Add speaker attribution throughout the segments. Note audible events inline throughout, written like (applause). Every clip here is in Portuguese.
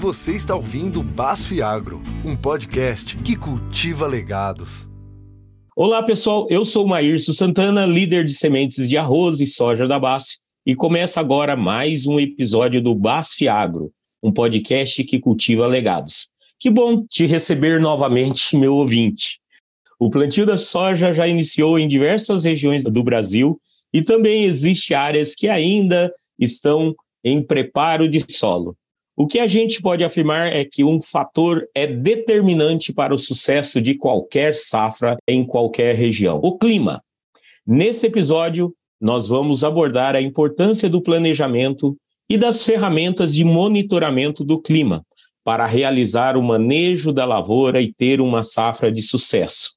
Speaker 1: Você está ouvindo Basf Agro, um podcast que cultiva legados.
Speaker 2: Olá, pessoal. Eu sou o Maírcio Santana, líder de sementes de arroz e soja da Basf, e começa agora mais um episódio do Basf Agro, um podcast que cultiva legados. Que bom te receber novamente, (laughs) meu ouvinte. O plantio da soja já iniciou em diversas regiões do Brasil e também existe áreas que ainda estão em preparo de solo. O que a gente pode afirmar é que um fator é determinante para o sucesso de qualquer safra em qualquer região: o clima. Nesse episódio, nós vamos abordar a importância do planejamento e das ferramentas de monitoramento do clima para realizar o manejo da lavoura e ter uma safra de sucesso.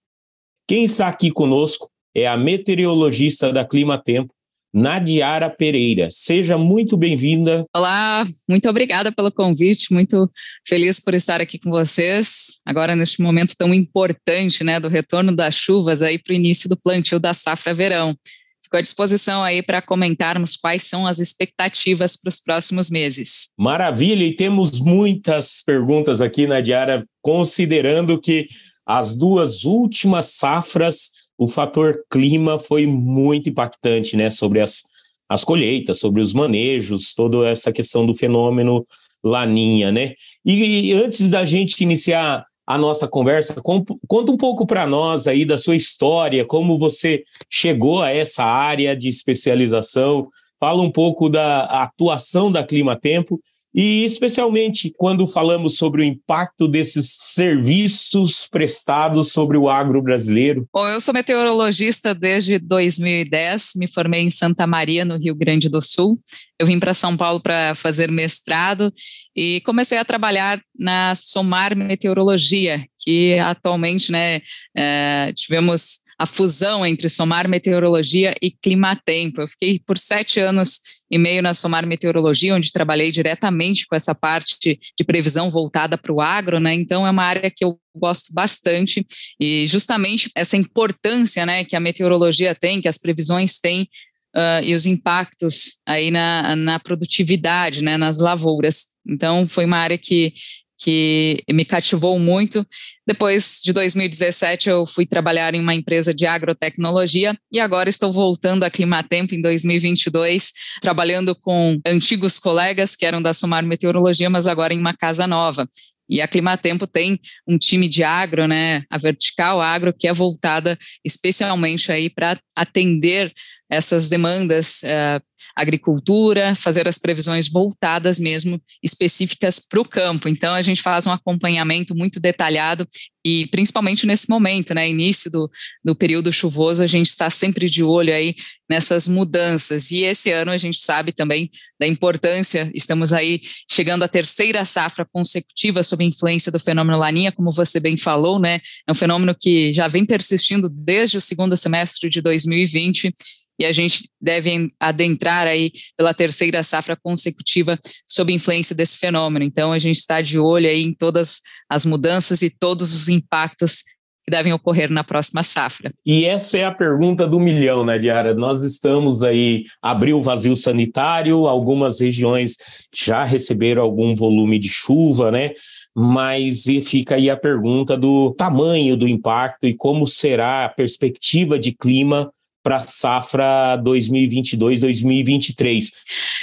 Speaker 2: Quem está aqui conosco é a meteorologista da Clima Tempo, Nadiara Pereira. Seja muito bem-vinda.
Speaker 3: Olá, muito obrigada pelo convite, muito feliz por estar aqui com vocês, agora neste momento tão importante, né, do retorno das chuvas aí para o início do plantio da safra verão. Fico à disposição aí para comentarmos quais são as expectativas para os próximos meses.
Speaker 2: Maravilha, e temos muitas perguntas aqui, Nadiara, considerando que as duas últimas safras o fator clima foi muito impactante, né, sobre as, as colheitas, sobre os manejos, toda essa questão do fenômeno laninha, né? E, e antes da gente iniciar a nossa conversa, conta um pouco para nós aí da sua história, como você chegou a essa área de especialização, fala um pouco da atuação da Clima Tempo e especialmente quando falamos sobre o impacto desses serviços prestados sobre o agro brasileiro.
Speaker 3: Bom, eu sou meteorologista desde 2010, me formei em Santa Maria, no Rio Grande do Sul. Eu vim para São Paulo para fazer mestrado e comecei a trabalhar na Somar Meteorologia, que atualmente né, é, tivemos a fusão entre Somar Meteorologia e Climatempo. Eu fiquei por sete anos e meio na Somar Meteorologia, onde trabalhei diretamente com essa parte de previsão voltada para o agro, né? Então é uma área que eu gosto bastante e justamente essa importância, né, que a meteorologia tem, que as previsões têm Uh, e os impactos aí na, na produtividade, né, nas lavouras. Então, foi uma área que, que me cativou muito. Depois de 2017, eu fui trabalhar em uma empresa de agrotecnologia e agora estou voltando a Climatempo em 2022, trabalhando com antigos colegas que eram da Sumar Meteorologia, mas agora em uma casa nova. E a Climatempo tem um time de agro, né, a Vertical Agro, que é voltada especialmente aí para atender essas demandas uh, agricultura, fazer as previsões voltadas mesmo específicas para o campo. Então a gente faz um acompanhamento muito detalhado e principalmente nesse momento, né, início do, do período chuvoso, a gente está sempre de olho aí nessas mudanças. E esse ano a gente sabe também da importância, estamos aí chegando à terceira safra consecutiva sob influência do fenômeno Laninha, como você bem falou, né? É um fenômeno que já vem persistindo desde o segundo semestre de 2020 e a gente deve adentrar aí pela terceira safra consecutiva sob influência desse fenômeno. Então a gente está de olho aí em todas as mudanças e todos os impactos que devem ocorrer na próxima safra.
Speaker 2: E essa é a pergunta do milhão, né, Diara? Nós estamos aí, abriu o vazio sanitário, algumas regiões já receberam algum volume de chuva, né? Mas fica aí a pergunta do tamanho do impacto e como será a perspectiva de clima para a safra 2022-2023.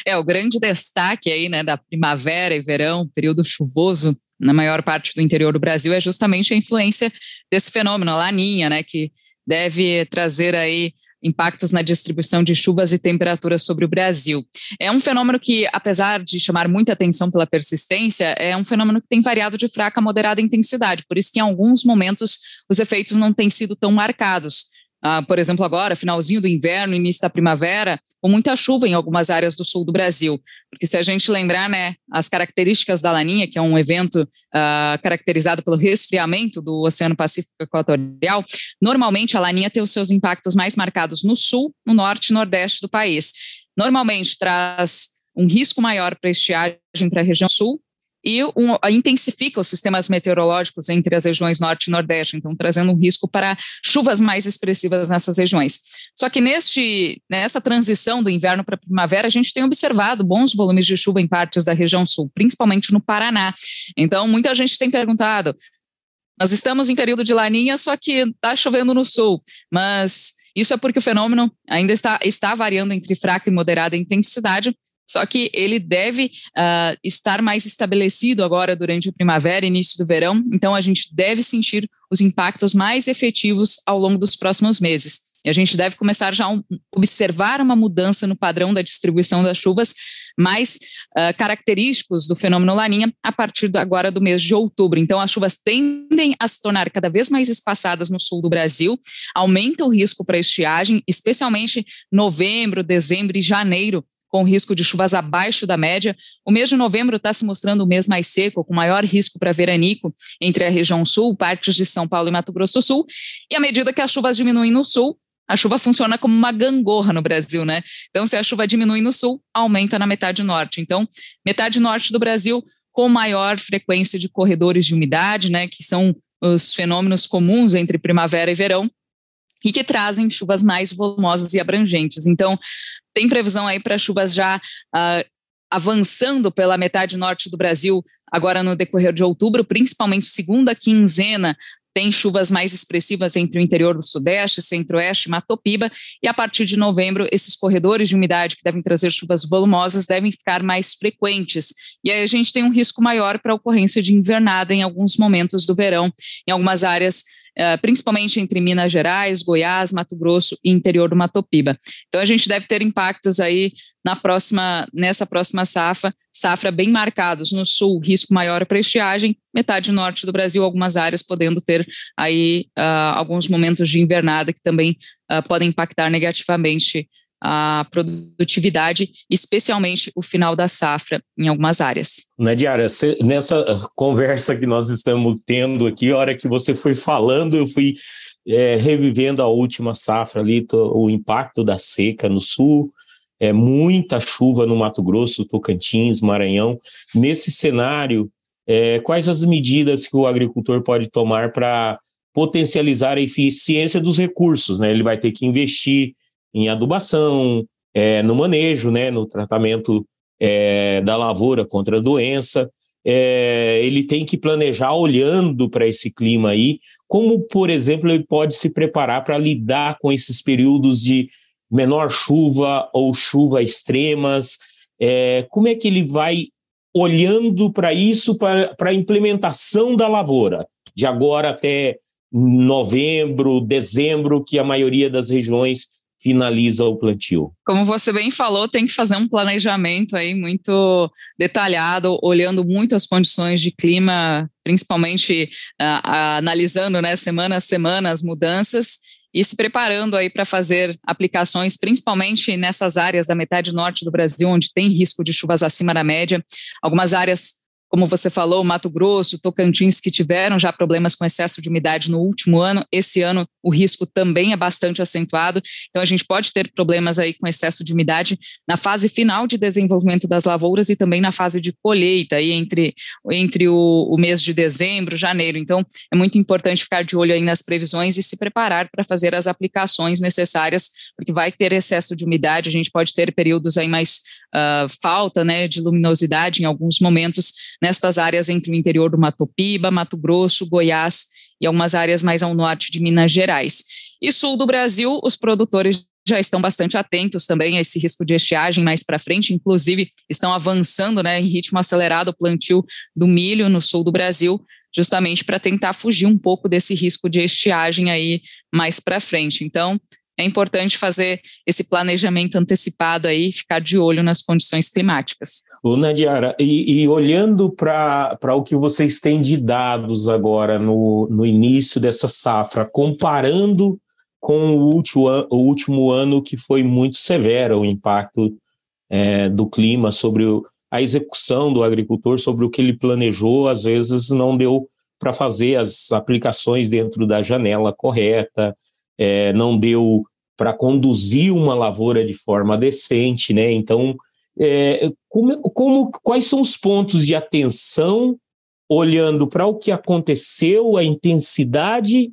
Speaker 3: É, o grande destaque aí, né, da primavera e verão, período chuvoso na maior parte do interior do Brasil, é justamente a influência desse fenômeno, a laninha, né, que deve trazer aí impactos na distribuição de chuvas e temperaturas sobre o Brasil. É um fenômeno que, apesar de chamar muita atenção pela persistência, é um fenômeno que tem variado de fraca a moderada intensidade, por isso que em alguns momentos os efeitos não têm sido tão marcados. Ah, por exemplo, agora, finalzinho do inverno, início da primavera, com muita chuva em algumas áreas do sul do Brasil. Porque se a gente lembrar, né, as características da Laninha, que é um evento ah, caracterizado pelo resfriamento do Oceano Pacífico Equatorial, normalmente a Laninha tem os seus impactos mais marcados no sul, no norte e nordeste do país. Normalmente traz um risco maior para estiagem para a região sul e um, intensifica os sistemas meteorológicos entre as regiões norte e nordeste, então trazendo um risco para chuvas mais expressivas nessas regiões. Só que neste, nessa transição do inverno para a primavera, a gente tem observado bons volumes de chuva em partes da região sul, principalmente no Paraná. Então, muita gente tem perguntado: nós estamos em período de laninha, só que está chovendo no sul, mas isso é porque o fenômeno ainda está, está variando entre fraca e moderada intensidade, só que ele deve uh, estar mais estabelecido agora durante a primavera, início do verão, então a gente deve sentir os impactos mais efetivos ao longo dos próximos meses. E a gente deve começar já a observar uma mudança no padrão da distribuição das chuvas mais uh, característicos do fenômeno Laninha a partir do, agora do mês de outubro. Então, as chuvas tendem a se tornar cada vez mais espaçadas no sul do Brasil, aumenta o risco para estiagem, especialmente novembro, dezembro e janeiro, com risco de chuvas abaixo da média. O mês de novembro está se mostrando o mês mais seco, com maior risco para veranico entre a região sul, partes de São Paulo e Mato Grosso do Sul. E à medida que as chuvas diminuem no sul, a chuva funciona como uma gangorra no Brasil, né? Então, se a chuva diminui no sul, aumenta na metade norte. Então, metade norte do Brasil com maior frequência de corredores de umidade, né? Que são os fenômenos comuns entre primavera e verão e que trazem chuvas mais volumosas e abrangentes. Então, tem previsão aí para chuvas já uh, avançando pela metade norte do Brasil agora no decorrer de outubro, principalmente segunda quinzena, tem chuvas mais expressivas entre o interior do Sudeste, Centro-Oeste, Matopiba, e a partir de novembro, esses corredores de umidade que devem trazer chuvas volumosas devem ficar mais frequentes. E aí a gente tem um risco maior para ocorrência de invernada em alguns momentos do verão, em algumas áreas principalmente entre Minas Gerais, Goiás, Mato Grosso e interior do Matopiba. Então a gente deve ter impactos aí na próxima, nessa próxima safra, safra bem marcados no sul, risco maior para estiagem, metade norte do Brasil, algumas áreas podendo ter aí uh, alguns momentos de invernada que também uh, podem impactar negativamente a produtividade, especialmente o final da safra em algumas áreas.
Speaker 2: Nadiara, nessa conversa que nós estamos tendo aqui, a hora que você foi falando, eu fui é, revivendo a última safra ali, o impacto da seca no sul, é, muita chuva no Mato Grosso, Tocantins, Maranhão. Nesse cenário, é, quais as medidas que o agricultor pode tomar para potencializar a eficiência dos recursos? Né? Ele vai ter que investir em adubação, é, no manejo, né, no tratamento é, da lavoura contra a doença. É, ele tem que planejar olhando para esse clima aí, como, por exemplo, ele pode se preparar para lidar com esses períodos de menor chuva ou chuva extremas. É, como é que ele vai olhando para isso, para a implementação da lavoura, de agora até novembro, dezembro, que a maioria das regiões finaliza o plantio?
Speaker 3: Como você bem falou, tem que fazer um planejamento aí muito detalhado, olhando muito as condições de clima, principalmente uh, analisando, né, semana a semana as mudanças e se preparando aí para fazer aplicações, principalmente nessas áreas da metade norte do Brasil, onde tem risco de chuvas acima da média. Algumas áreas como você falou, Mato Grosso, Tocantins, que tiveram já problemas com excesso de umidade no último ano, esse ano o risco também é bastante acentuado, então a gente pode ter problemas aí com excesso de umidade na fase final de desenvolvimento das lavouras e também na fase de colheita, aí entre, entre o, o mês de dezembro, janeiro. Então é muito importante ficar de olho aí nas previsões e se preparar para fazer as aplicações necessárias, porque vai ter excesso de umidade, a gente pode ter períodos aí mais uh, falta né, de luminosidade em alguns momentos nestas áreas entre o interior do Mato Piba, Mato Grosso, Goiás e algumas áreas mais ao norte de Minas Gerais. E sul do Brasil, os produtores já estão bastante atentos também a esse risco de estiagem mais para frente, inclusive estão avançando né, em ritmo acelerado o plantio do milho no sul do Brasil, justamente para tentar fugir um pouco desse risco de estiagem aí mais para frente. Então, é importante fazer esse planejamento antecipado aí, ficar de olho nas condições climáticas.
Speaker 2: Nadiara, e, e olhando para o que vocês têm de dados agora no, no início dessa safra, comparando com o último, o último ano que foi muito severo o impacto é, do clima sobre o, a execução do agricultor, sobre o que ele planejou, às vezes não deu para fazer as aplicações dentro da janela correta, é, não deu para conduzir uma lavoura de forma decente, né? Então, É, como, como, quais são os pontos de atenção, olhando para o que aconteceu, a intensidade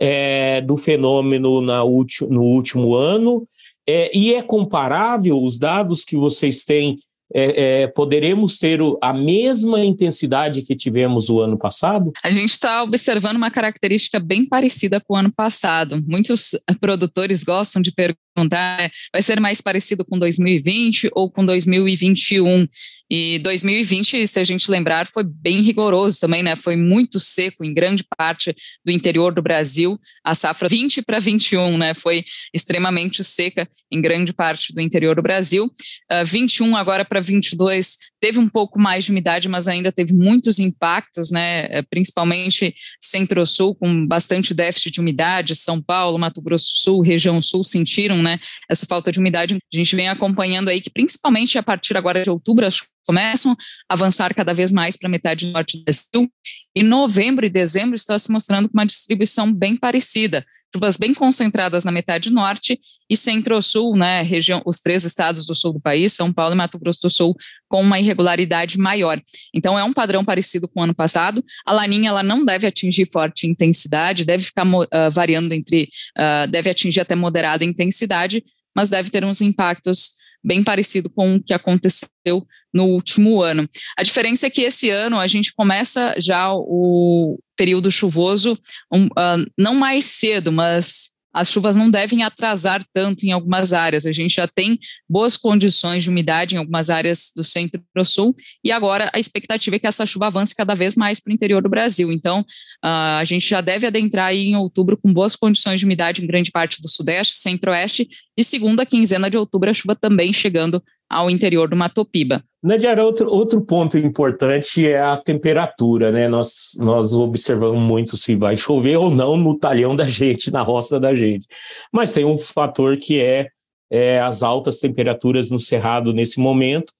Speaker 2: é, do fenômeno na no último ano, é, e é comparável os dados que vocês têm é, é, poderemos ter a mesma intensidade que tivemos o ano passado?
Speaker 3: A gente está observando uma característica bem parecida com o ano passado. Muitos produtores gostam de perguntar perguntar vai ser mais parecido com 2020 ou com 2021. E 2020, se a gente lembrar, foi bem rigoroso também, né? Foi muito seco em grande parte do interior do Brasil. A safra 20 para 21, né? Foi extremamente seca em grande parte do interior do Brasil. Uh, ah, 21 agora para 22 teve um pouco mais de umidade, mas ainda teve muitos impactos, né? Eh, principalmente Centro-Sul, com bastante déficit de umidade. São Paulo, Mato Grosso do Sul, região Sul sentiram né? Essa falta de umidade. A gente vem acompanhando aí que, principalmente a partir agora de outubro, as começam a avançar cada vez mais para metade norte do Brasil. E novembro e dezembro está se mostrando com uma distribuição bem parecida chuvas bem concentradas na metade norte e centro-sul, né, região, os três estados do sul do país, São Paulo e Mato Grosso do Sul, com uma irregularidade maior. Então é um padrão parecido com o ano passado. A laninha ela não deve atingir forte intensidade, deve ficar uh, variando entre, uh, deve atingir até moderada intensidade, mas deve ter uns impactos bem parecido com o que aconteceu no último ano. A diferença é que esse ano a gente começa já o período chuvoso um, uh, não mais cedo, mas as chuvas não devem atrasar tanto em algumas áreas. A gente já tem boas condições de umidade em algumas áreas do centro e sul, e agora a expectativa é que essa chuva avance cada vez mais para o interior do Brasil. Então, uh, a gente já deve adentrar aí em outubro com boas condições de umidade em grande parte do sudeste, centro-oeste, e segunda quinzena de outubro a chuva também chegando ao interior do Matopiba.
Speaker 2: Nadiara, outro, outro ponto importante é a temperatura, né? Nós, nós observamos muito se vai chover ou não no talhão da gente, na roça da gente. Mas tem um fator que é, é as altas temperaturas no Cerrado nesse momento.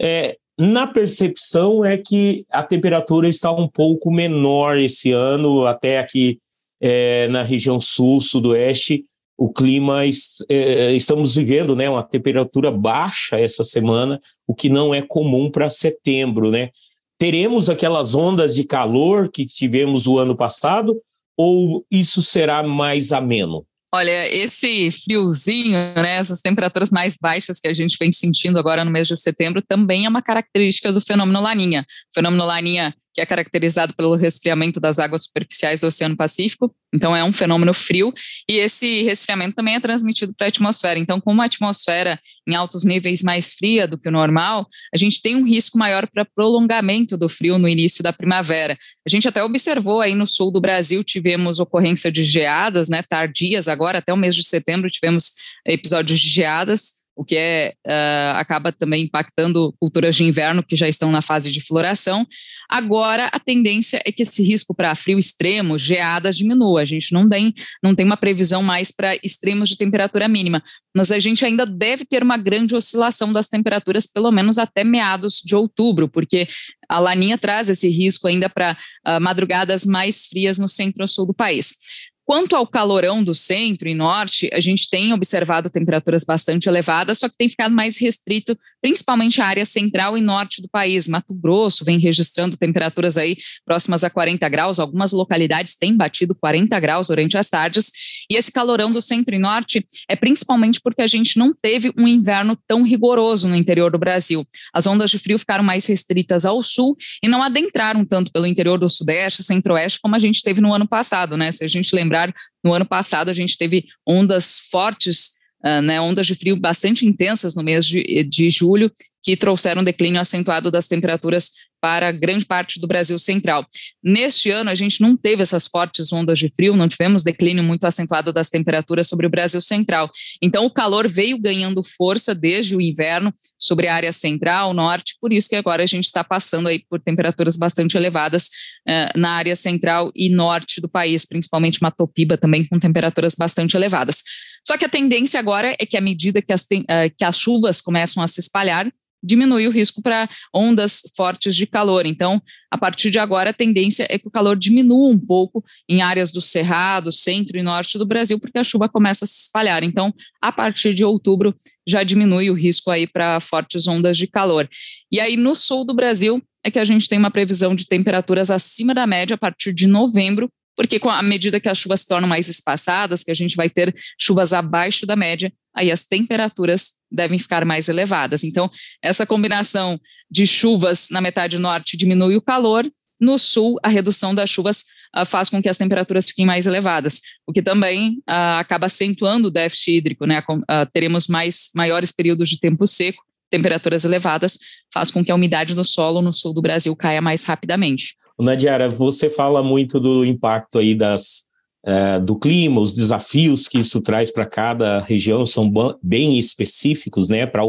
Speaker 2: É, na percepção é que a temperatura está um pouco menor esse ano, até aqui é, na região sul, sudoeste, o clima, é, estamos vivendo né, uma temperatura baixa essa semana, o que não é comum para setembro. Né? Teremos aquelas ondas de calor que tivemos o ano passado, ou isso será mais ameno?
Speaker 3: Olha, esse friozinho, né, essas temperaturas mais baixas que a gente vem sentindo agora no mês de setembro, também é uma característica do fenômeno Laninha. O fenômeno Laninha que é caracterizado pelo resfriamento das águas superficiais do Oceano Pacífico. Então, é um fenômeno frio, e esse resfriamento também é transmitido para a atmosfera. Então, como a atmosfera em altos níveis mais fria do que o normal, a gente tem um risco maior para prolongamento do frio no início da primavera. A gente até observou aí no sul do Brasil, tivemos ocorrência de geadas, né, tardias, agora até o mês de setembro tivemos episódios de geadas, o que é, uh, acaba também impactando culturas de inverno que já estão na fase de floração. Agora, a tendência é que esse risco para frio extremo, geadas, diminua. A gente não tem, não tem uma previsão mais para extremos de temperatura mínima, mas a gente ainda deve ter uma grande oscilação das temperaturas, pelo menos até meados de outubro, porque a laninha traz esse risco ainda para uh, madrugadas mais frias no centro-sul do país. Quanto ao calorão do centro e norte, a gente tem observado temperaturas bastante elevadas, só que tem ficado mais restrito, principalmente a área central e norte do país. Mato Grosso vem registrando temperaturas aí próximas a 40 graus, algumas localidades têm batido 40 graus durante as tardes. E esse calorão do centro e norte é principalmente porque a gente não teve um inverno tão rigoroso no interior do Brasil. As ondas de frio ficaram mais restritas ao sul e não adentraram tanto pelo interior do sudeste, centro-oeste, como a gente teve no ano passado, né? Se a gente lembrar no ano passado a gente teve ondas fortes, uh, né, ondas de frio bastante intensas no mês de, de julho, que trouxeram declínio acentuado das temperaturas para grande parte do Brasil central. Neste ano, a gente não teve essas fortes ondas de frio, não tivemos declínio muito acentuado das temperaturas sobre o Brasil central. Então, o calor veio ganhando força desde o inverno sobre a área central, norte, por isso que agora a gente está passando aí por temperaturas bastante elevadas uh, na área central e norte do país, principalmente Matopiba também com temperaturas bastante elevadas. Só que a tendência agora é que à medida que as, uh, que as chuvas começam a se espalhar, diminui o risco para ondas fortes de calor. Então, a partir de agora, a tendência é que o calor diminua um pouco em áreas do Cerrado, centro e norte do Brasil, porque a chuva começa a se espalhar. Então, a partir de outubro, já diminui o risco aí para fortes ondas de calor. E aí, no sul do Brasil, é que a gente tem uma previsão de temperaturas acima da média a partir de novembro, porque com a medida que as chuvas se tornam mais espaçadas, que a gente vai ter chuvas abaixo da média, aí as temperaturas devem ficar mais elevadas. Então, essa combinação de chuvas na metade norte diminui o calor, no sul, a redução das chuvas uh, faz com que as temperaturas fiquem mais elevadas, o que também uh, acaba acentuando o déficit hídrico, né? Uh, teremos mais maiores períodos de tempo seco, temperaturas elevadas, faz com que a umidade no solo no sul do Brasil caia mais rapidamente.
Speaker 2: Nadiara, você fala muito do impacto aí das, uh, do clima, os desafios que isso traz para cada região são bem específicos, né, para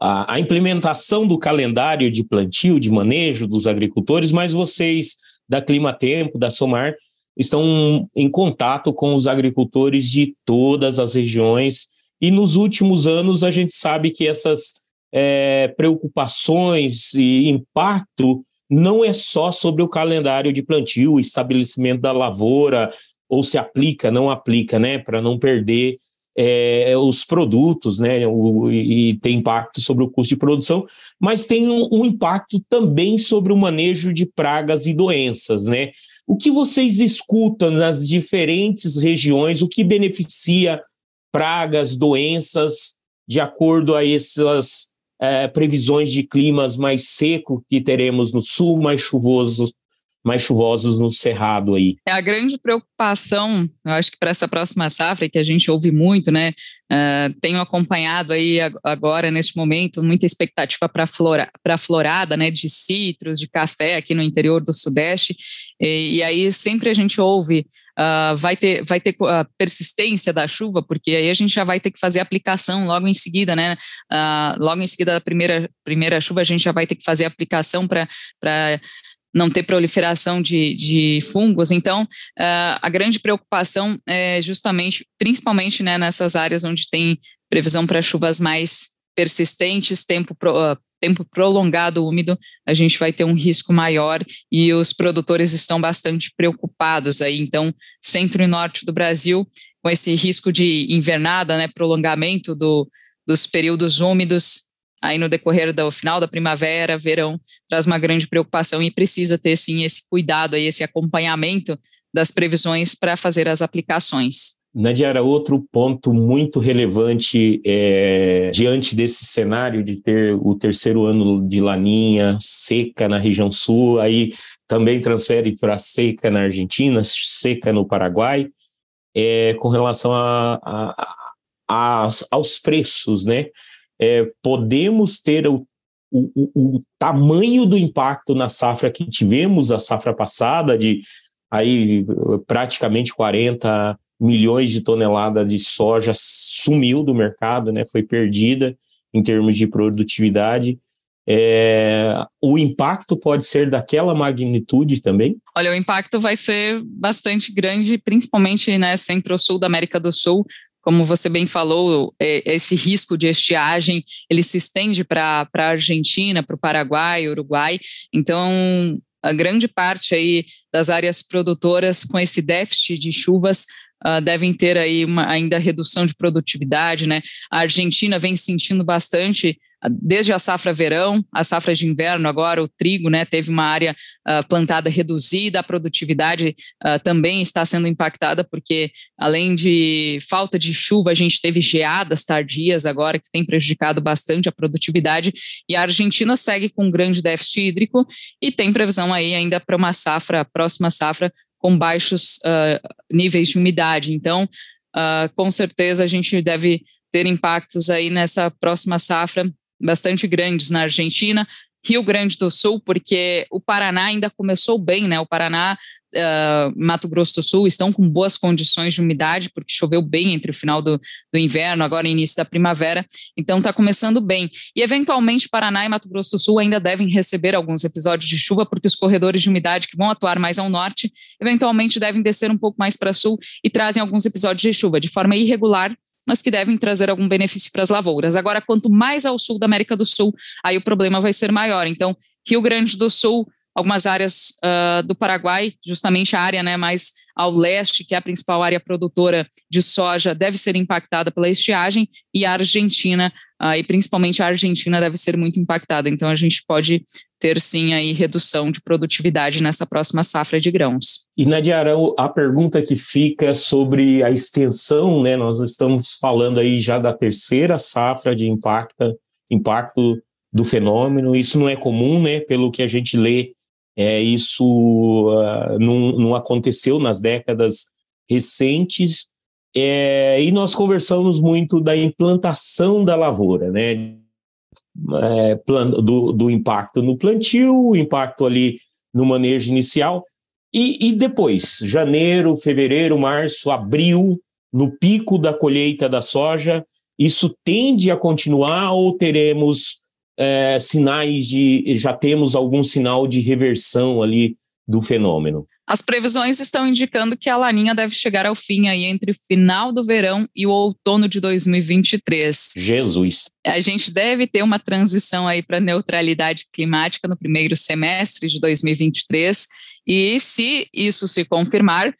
Speaker 2: a, a, implementação do calendário de plantio, de manejo dos agricultores, mas vocês da Clima Tempo, da Somar, estão em contato com os agricultores de todas as regiões e nos últimos anos a gente sabe que essas é, preocupações e impacto não é só sobre o calendário de plantio, o estabelecimento da lavoura, ou se aplica, não aplica, né, para não perder é, os produtos, né, o, e tem impacto sobre o custo de produção, mas tem um, um, impacto também sobre o manejo de pragas e doenças, né? O que vocês escutam nas diferentes regiões, o que beneficia pragas, doenças, de acordo a essas é, previsões de climas mais seco que teremos no sul, mais chuvosos, mais chuvosos no cerrado aí.
Speaker 3: É a grande preocupação, eu acho que para essa próxima safra, que a gente ouve muito, né? Uh, tenho acompanhado aí agora, neste momento, muita expectativa para flora, a florada, né? De citros, de café aqui no interior do Sudeste. E, e aí sempre a gente ouve, uh, vai ter, vai ter a persistência da chuva, porque aí a gente já vai ter que fazer aplicação logo em seguida, né? Uh, logo em seguida da primeira, primeira chuva, a gente já vai ter que fazer aplicação para não ter proliferação de, de fungos. Então, uh, a grande preocupação é justamente, principalmente né, nessas áreas onde tem previsão para chuvas mais persistentes, tempo, pro, uh, tempo prolongado úmido, a gente vai ter um risco maior e os produtores estão bastante preocupados aí. Então, centro e norte do Brasil, com esse risco de invernada, né, prolongamento do, dos períodos úmidos, aí no decorrer do final da primavera, verão, traz uma grande preocupação e precisa ter sim esse cuidado aí, esse acompanhamento das previsões para fazer as aplicações.
Speaker 2: Nadiara, outro ponto muito relevante é, diante desse cenário de ter o terceiro ano de laninha seca na região sul, aí também transfere para seca na Argentina, seca no Paraguai, é, com relação a, a, a, aos preços, né? É, podemos ter o, o, o, tamanho do impacto na safra que tivemos a safra passada, de aí praticamente 40 milhões de toneladas de soja sumiu do mercado, né, foi perdida em termos de produtividade. É, o impacto pode ser daquela magnitude também?
Speaker 3: Olha, o impacto vai ser bastante grande, principalmente né, centro-sul da América do Sul como você bem falou, é, esse risco de estiagem ele se estende para a Argentina, para o Paraguai, Uruguai. Então, a grande parte aí das áreas produtoras com esse déficit de chuvas uh, devem ter aí uma, ainda redução de produtividade, né? A Argentina vem sentindo bastante desde a safra verão, a safra de inverno, agora o trigo, né, teve uma área uh, plantada reduzida, a produtividade uh, também está sendo impactada, porque além de falta de chuva, a gente teve geadas tardias agora, que tem prejudicado bastante a produtividade, e a Argentina segue com um grande déficit hídrico e tem previsão aí ainda para uma safra, próxima safra, com baixos uh, níveis de umidade. Então, com certeza a gente deve ter impactos aí nessa próxima safra bastante grandes na Argentina, Rio Grande do Sul, porque o Paraná ainda começou bem, né? O Paraná uh, Mato Grosso do Sul estão com boas condições de umidade, porque choveu bem entre o final do, do inverno, agora início da primavera, então está começando bem. E eventualmente Paraná e Mato Grosso do Sul ainda devem receber alguns episódios de chuva, porque os corredores de umidade que vão atuar mais ao norte, eventualmente devem descer um pouco mais para sul e trazem alguns episódios de chuva de forma irregular, mas que devem trazer algum benefício para as lavouras. Agora, quanto mais ao sul da América do Sul, aí o problema vai ser maior. Então, Rio Grande do Sul, algumas áreas uh, do Paraguai, justamente a área né, mais ao leste, que é a principal área produtora de soja, deve ser impactada pela estiagem, e a Argentina, uh, e principalmente a Argentina, deve ser muito impactada. Então, a gente pode ter sim aí redução de produtividade nessa próxima safra de grãos.
Speaker 2: E Nadiara, a pergunta que fica sobre a extensão, né? Nós estamos falando aí já da terceira safra de impacto, impacto do fenômeno. Isso não é comum, né? Pelo que a gente lê é, isso uh, não, não, aconteceu nas décadas recentes, é, e nós conversamos muito da implantação da lavoura, né? É, plan, do, do, impacto no plantio, o impacto ali no manejo inicial, e, e depois, janeiro, fevereiro, março, abril, no pico da colheita da soja, isso tende a continuar ou teremos é, sinais de. já temos algum sinal de reversão ali do fenômeno?
Speaker 3: As previsões estão indicando que a laninha deve chegar ao fim aí entre o final do verão e o outono de 2023.
Speaker 2: Jesus.
Speaker 3: A gente deve ter uma transição aí para neutralidade climática no primeiro semestre de 2023. E se isso se confirmar,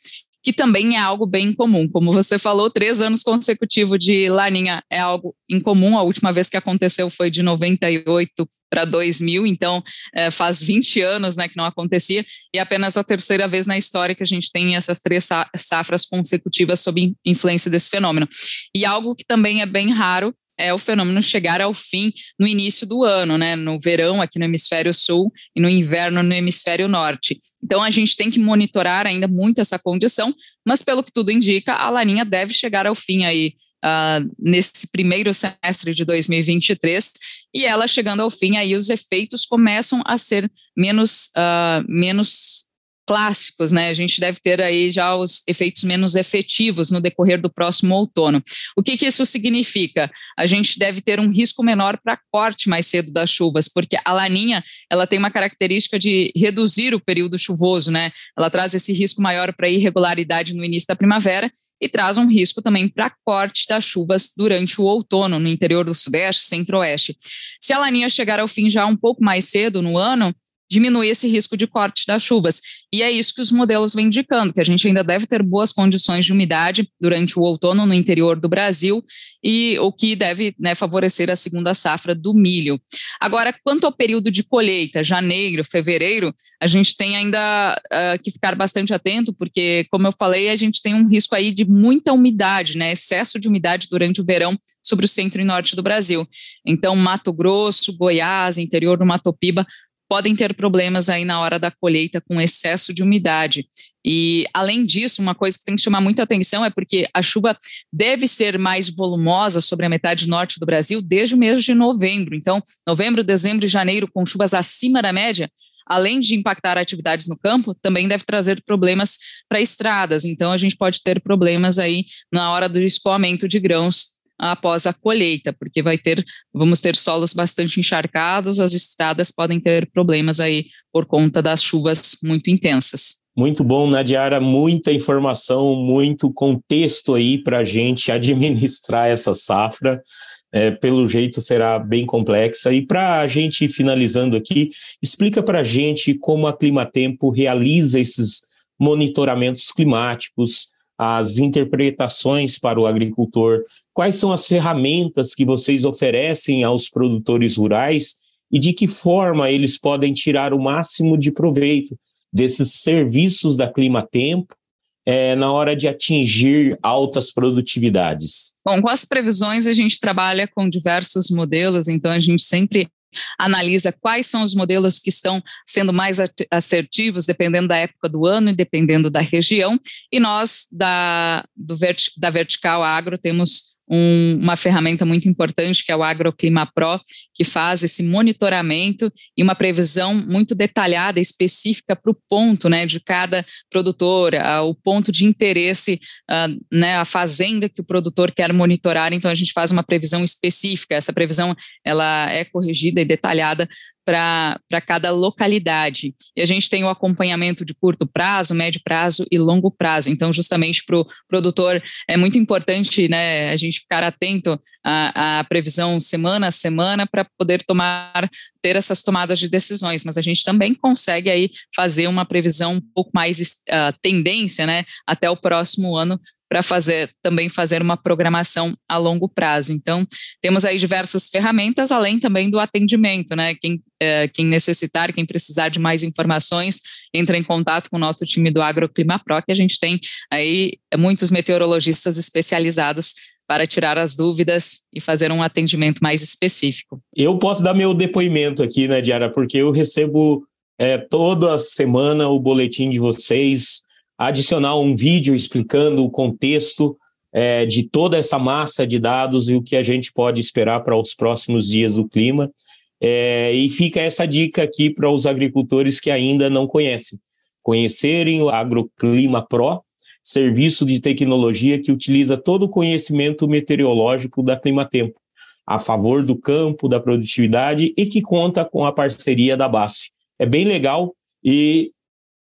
Speaker 3: que também é algo bem comum. Como você falou, três anos consecutivos de laninha é algo incomum. A última vez que aconteceu foi de 98 para 2000, então é, faz 20 anos né, que não acontecia, e apenas a terceira vez na história que a gente tem essas três safras consecutivas sob influência desse fenômeno. E algo que também é bem raro é o fenômeno chegar ao fim no início do ano, né? No verão aqui no hemisfério sul e no inverno no hemisfério norte. Então a gente tem que monitorar ainda muito essa condição, mas pelo que tudo indica, a laninha deve chegar ao fim aí uh, nesse primeiro semestre de 2023 e ela chegando ao fim aí os efeitos começam a ser menos uh, menos clássicos, né? A gente deve ter aí já os efeitos menos efetivos no decorrer do próximo outono. O que, que isso significa? A gente deve ter um risco menor para corte mais cedo das chuvas, porque a laninha ela tem uma característica de reduzir o período chuvoso, né? Ela traz esse risco maior para irregularidade no início da primavera e traz um risco também para corte das chuvas durante o outono no interior do sudeste, centro-oeste. Se a laninha chegar ao fim já um pouco mais cedo no ano, diminuir esse risco de corte das chuvas. E é isso que os modelos vêm indicando, que a gente ainda deve ter boas condições de umidade durante o outono no interior do Brasil, e o que deve né, favorecer a segunda safra do milho. Agora, quanto ao período de colheita, janeiro, fevereiro, a gente tem ainda uh, que ficar bastante atento, porque, como eu falei, a gente tem um risco aí de muita umidade, né, excesso de umidade durante o verão sobre o centro e norte do Brasil. Então, Mato Grosso, Goiás, interior do Mato Piba, podem ter problemas aí na hora da colheita com excesso de umidade. E, além disso, uma coisa que tem que chamar muita atenção é porque a chuva deve ser mais volumosa sobre a metade norte do Brasil desde o mês de novembro. Então, novembro, dezembro e janeiro, com chuvas acima da média, além de impactar atividades no campo, também deve trazer problemas para estradas. Então, a gente pode ter problemas aí na hora do escoamento de grãos após a colheita, porque vai ter, vamos ter solos bastante encharcados, as estradas podem ter problemas aí por conta das chuvas muito intensas.
Speaker 2: Muito bom, Nadiara, muita informação, muito contexto aí para a gente (laughs) administrar essa safra. É, pelo jeito será bem complexa. E para a gente finalizando aqui, explica para a gente como a Climatempo realiza esses monitoramentos climáticos, as interpretações para o agricultor, quais são as ferramentas que vocês oferecem aos produtores rurais e de que forma eles podem tirar o máximo de proveito desses serviços da Clima Tempo é, na hora de atingir altas produtividades?
Speaker 3: Bom, com as previsões a gente trabalha com diversos modelos, então a gente sempre analisa quais são os modelos que estão sendo mais assertivos, dependendo da época do ano e dependendo da região. E nós, da, do da Vertical Agro, temos um, uma ferramenta muito importante que é o Agroclima Pro, que faz esse monitoramento e uma previsão muito detalhada, específica para o ponto né, de cada produtor, uh, o ponto de interesse, uh, né, a fazenda que o produtor quer monitorar. Então a gente faz uma previsão específica. Essa previsão ela é corrigida e detalhada para cada localidade. E a gente tem o acompanhamento de curto prazo, médio prazo e longo prazo. Então, justamente para o produtor, é muito importante né, a gente ficar atento à, à previsão semana a semana para poder tomar, ter essas tomadas de decisões. Mas a gente também consegue aí fazer uma previsão um pouco mais uh, tendência né, até o próximo ano para fazer também fazer uma programação a longo prazo. Então, temos aí diversas ferramentas, além também do atendimento, né? Quem, é, quem necessitar, quem precisar de mais informações, entra em contato com o nosso time do Agroclima Pro, que a gente tem aí muitos meteorologistas especializados para tirar as dúvidas e fazer um atendimento mais específico.
Speaker 2: Eu posso dar meu depoimento aqui, né, Diara, porque eu recebo é, toda semana o boletim de vocês, adicionar um vídeo explicando o contexto é, de toda essa massa de dados e o que a gente pode esperar para os próximos dias do clima. É, e fica essa dica aqui para os agricultores que ainda não conhecem. Conhecerem o Agroclima Pro, serviço de tecnologia que utiliza todo o conhecimento meteorológico da Clima Tempo, a favor do campo, da produtividade e que conta com a parceria da BASF. É bem legal e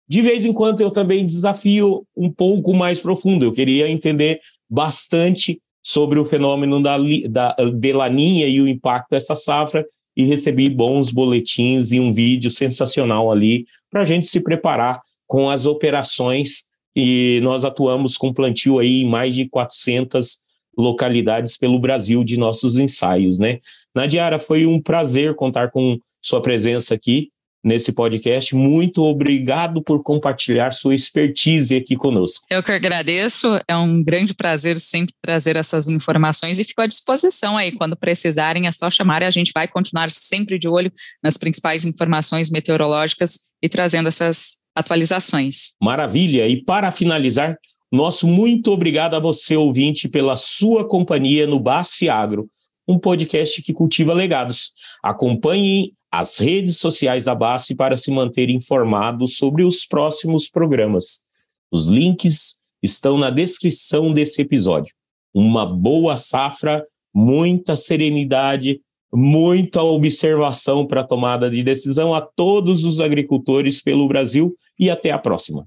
Speaker 2: de vez em quando eu também desafio um pouco mais profundo. Eu queria entender bastante sobre o fenômeno da, da de laninha e o impacto dessa safra e recebi bons boletins e um vídeo sensacional ali para a gente se preparar com as operações e nós atuamos com plantio aí em mais de 400 localidades pelo Brasil de nossos ensaios, né? Nadiara, foi um prazer contar com sua presença aqui nesse podcast. Muito obrigado por compartilhar sua expertise aqui conosco.
Speaker 3: Eu que agradeço, é um grande prazer sempre trazer essas informações e fico à disposição aí, quando precisarem, é só chamar e a gente vai continuar sempre de olho nas principais informações meteorológicas e trazendo essas atualizações.
Speaker 2: Maravilha! E para finalizar, nosso muito obrigado a você, ouvinte, pela sua companhia no BASF Agro, um podcast que cultiva legados. Acompanhe as redes sociais da BASF para se manter informado sobre os próximos programas. Os links estão na descrição desse episódio. Uma boa safra, muita serenidade, muita observação para a tomada de decisão a todos os agricultores pelo Brasil e até a próxima.